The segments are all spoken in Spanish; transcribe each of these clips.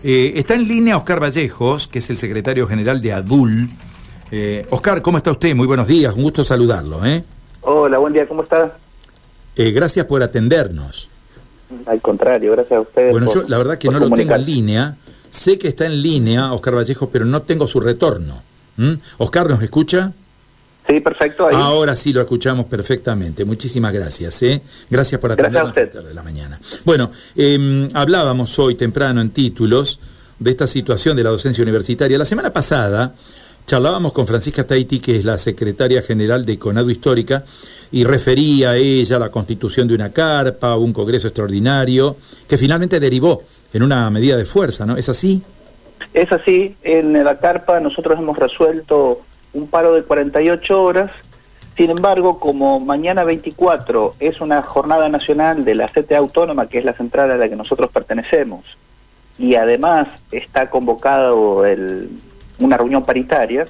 Eh, está en línea Oscar Vallejos, que es el secretario general de ADUL. Eh, Oscar, ¿cómo está usted? Muy buenos días, un gusto saludarlo. ¿eh? Hola, buen día, ¿cómo está? Eh, gracias por atendernos. Al contrario, gracias a ustedes. Bueno, por- yo la verdad que no lo tengo en línea. Sé que está en línea Oscar Vallejos, pero no tengo su retorno. ¿Mm? Oscar, ¿nos escucha? Sí, perfecto. Ahí. Ahora sí lo escuchamos perfectamente. Muchísimas gracias. ¿eh? Gracias por Gracias a atendernos usted. esta hora de la mañana. Bueno, eh, hablábamos hoy temprano en títulos de esta situación de la docencia universitaria. La semana pasada charlábamos con Francisca Taiti, que es la secretaria general de Conado Histórica, y refería a ella la constitución de una carpa, un congreso extraordinario, que finalmente derivó en una medida de fuerza, ¿no? ¿Es así? Es así, en la carpa nosotros hemos resuelto un paro de 48 horas. Sin embargo, como mañana 24 es una jornada nacional de la CTA Autónoma, que es la central a la que nosotros pertenecemos, y además está convocado el- una reunión paritaria,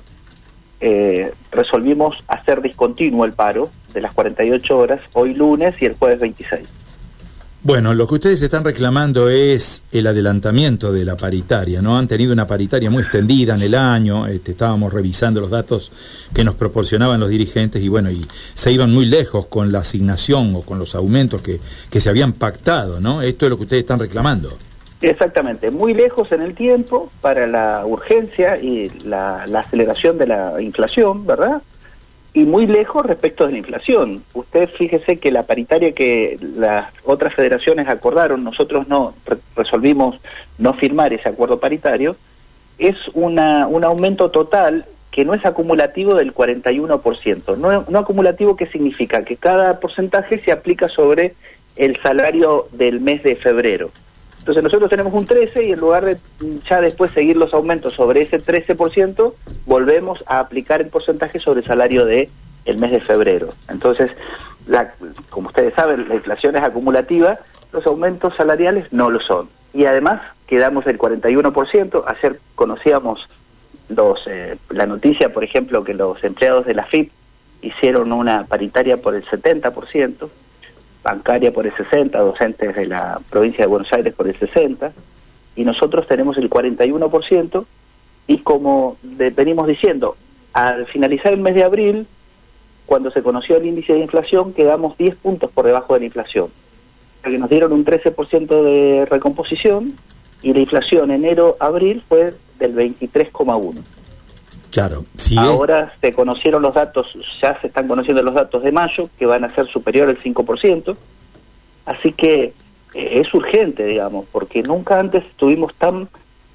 eh, resolvimos hacer discontinuo el paro de las 48 horas hoy lunes y el jueves 26. Bueno, lo que ustedes están reclamando es el adelantamiento de la paritaria, ¿no? Han tenido una paritaria muy extendida en el año, este, estábamos revisando los datos que nos proporcionaban los dirigentes y bueno, y se iban muy lejos con la asignación o con los aumentos que, que se habían pactado, ¿no? Esto es lo que ustedes están reclamando. Exactamente, muy lejos en el tiempo para la urgencia y la, la aceleración de la inflación, ¿verdad? Y muy lejos respecto de la inflación. Usted fíjese que la paritaria que las otras federaciones acordaron, nosotros no re- resolvimos no firmar ese acuerdo paritario, es una, un aumento total que no es acumulativo del 41%. No, no acumulativo, ¿qué significa? Que cada porcentaje se aplica sobre el salario del mes de febrero. Entonces nosotros tenemos un 13 y en lugar de ya después seguir los aumentos sobre ese 13%, volvemos a aplicar el porcentaje sobre el salario de el mes de febrero. Entonces, la, como ustedes saben, la inflación es acumulativa, los aumentos salariales no lo son. Y además quedamos el 41%, ayer conocíamos los, eh, la noticia, por ejemplo, que los empleados de la FIP hicieron una paritaria por el 70%, bancaria por el 60, docentes de la provincia de Buenos Aires por el 60, y nosotros tenemos el 41%, y como venimos diciendo, al finalizar el mes de abril, cuando se conoció el índice de inflación, quedamos 10 puntos por debajo de la inflación. Que nos dieron un 13% de recomposición, y la inflación enero-abril fue del 23,1%. Claro, si Ahora se conocieron los datos, ya se están conociendo los datos de mayo, que van a ser superior al 5%, así que eh, es urgente, digamos, porque nunca antes estuvimos tan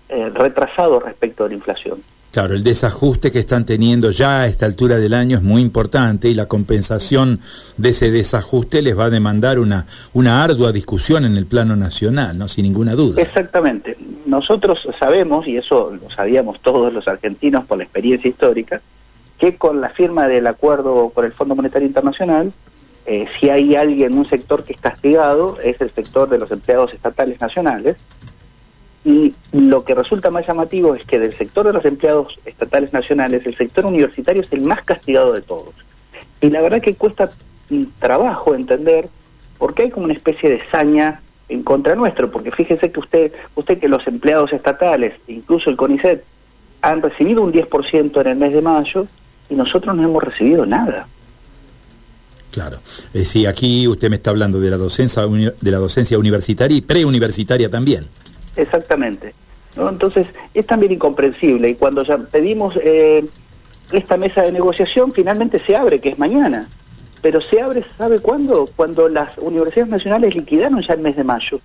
eh, retrasados respecto de la inflación. Claro, el desajuste que están teniendo ya a esta altura del año es muy importante y la compensación de ese desajuste les va a demandar una, una ardua discusión en el plano nacional, ¿no? Sin ninguna duda. Exactamente. Nosotros sabemos, y eso lo sabíamos todos los argentinos por la experiencia histórica, que con la firma del acuerdo por el Fondo Monetario Internacional, eh, si hay alguien, un sector que es castigado, es el sector de los empleados estatales nacionales. Y lo que resulta más llamativo es que del sector de los empleados estatales nacionales, el sector universitario es el más castigado de todos. Y la verdad que cuesta mm, trabajo entender por qué hay como una especie de saña en contra nuestro, porque fíjese que usted, usted que los empleados estatales, incluso el CONICET, han recibido un 10% en el mes de mayo y nosotros no hemos recibido nada. Claro. Eh, sí, aquí usted me está hablando de la docencia, de la docencia universitaria y preuniversitaria también. Exactamente. ¿no? Entonces, es también incomprensible. Y cuando ya pedimos eh, esta mesa de negociación, finalmente se abre, que es mañana. Pero se abre, ¿sabe cuándo? Cuando las universidades nacionales liquidaron ya el mes de mayo.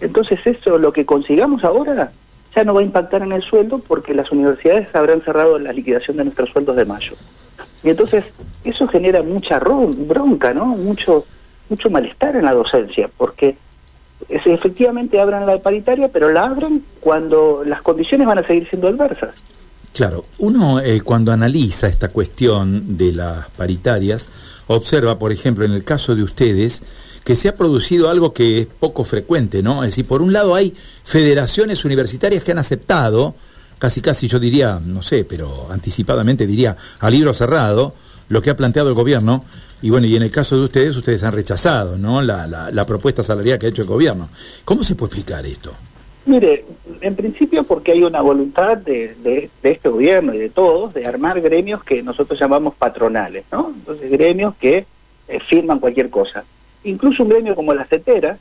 Entonces, eso, lo que consigamos ahora, ya no va a impactar en el sueldo porque las universidades habrán cerrado la liquidación de nuestros sueldos de mayo. Y entonces, eso genera mucha ro- bronca, ¿no? Mucho, mucho malestar en la docencia, porque efectivamente abran la paritaria, pero la abren cuando las condiciones van a seguir siendo adversas. Claro, uno eh, cuando analiza esta cuestión de las paritarias, observa, por ejemplo, en el caso de ustedes, que se ha producido algo que es poco frecuente, ¿no? Es decir, por un lado hay federaciones universitarias que han aceptado, casi casi yo diría, no sé, pero anticipadamente diría, a libro cerrado, lo que ha planteado el gobierno, y bueno, y en el caso de ustedes, ustedes han rechazado, ¿no? La, la, propuesta salarial que ha hecho el gobierno. ¿Cómo se puede explicar esto? Mire, en principio porque hay una voluntad de, de, este gobierno y de todos de armar gremios que nosotros llamamos patronales, ¿no? Entonces, gremios que eh, firman cualquier cosa. Incluso un gremio como la CETERA,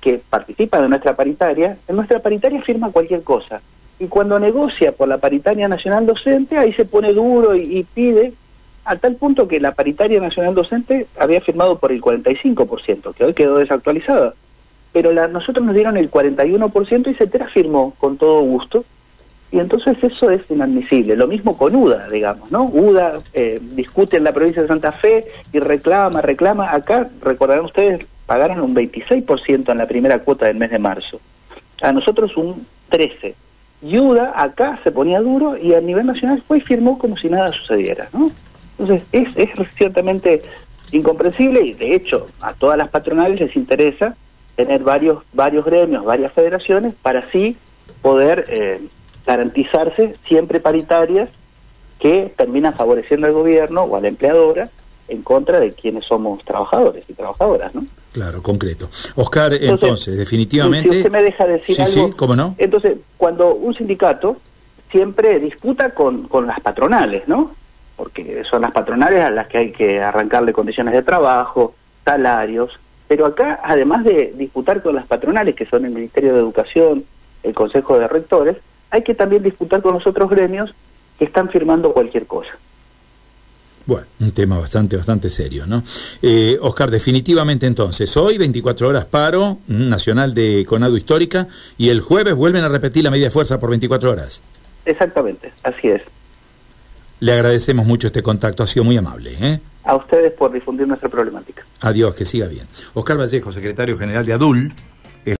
que participa de nuestra paritaria, en nuestra paritaria firma cualquier cosa. Y cuando negocia por la paritaria nacional docente, ahí se pone duro y, pide, a tal punto que la paritaria nacional docente había firmado por el 45%, que hoy quedó desactualizada pero la, nosotros nos dieron el 41% y CETERA firmó con todo gusto. Y entonces eso es inadmisible. Lo mismo con UDA, digamos, ¿no? UDA eh, discute en la provincia de Santa Fe y reclama, reclama. Acá, recordarán ustedes, pagaron un 26% en la primera cuota del mes de marzo. A nosotros un 13%. Y UDA acá se ponía duro y a nivel nacional fue y firmó como si nada sucediera, ¿no? Entonces es, es ciertamente incomprensible y de hecho a todas las patronales les interesa tener varios, varios gremios, varias federaciones, para así poder eh, garantizarse siempre paritarias que terminan favoreciendo al gobierno o a la empleadora en contra de quienes somos trabajadores y trabajadoras, ¿no? Claro, concreto. Oscar, entonces, definitivamente... Si usted me deja decir algo... Sí, ¿cómo no? Entonces, cuando un sindicato siempre disputa con, con las patronales, ¿no? Porque son las patronales a las que hay que arrancarle condiciones de trabajo, salarios, pero acá, además de disputar con las patronales, que son el Ministerio de Educación, el Consejo de Rectores, hay que también disputar con los otros gremios que están firmando cualquier cosa. Bueno, un tema bastante, bastante serio, ¿no? Eh, Oscar, definitivamente entonces, hoy 24 horas paro nacional de Conado Histórica y el jueves vuelven a repetir la media fuerza por 24 horas. Exactamente, así es. Le agradecemos mucho este contacto, ha sido muy amable. ¿eh? A ustedes por difundir nuestra problemática. Adiós, que siga bien. Oscar Vallejo, secretario general de ADUL.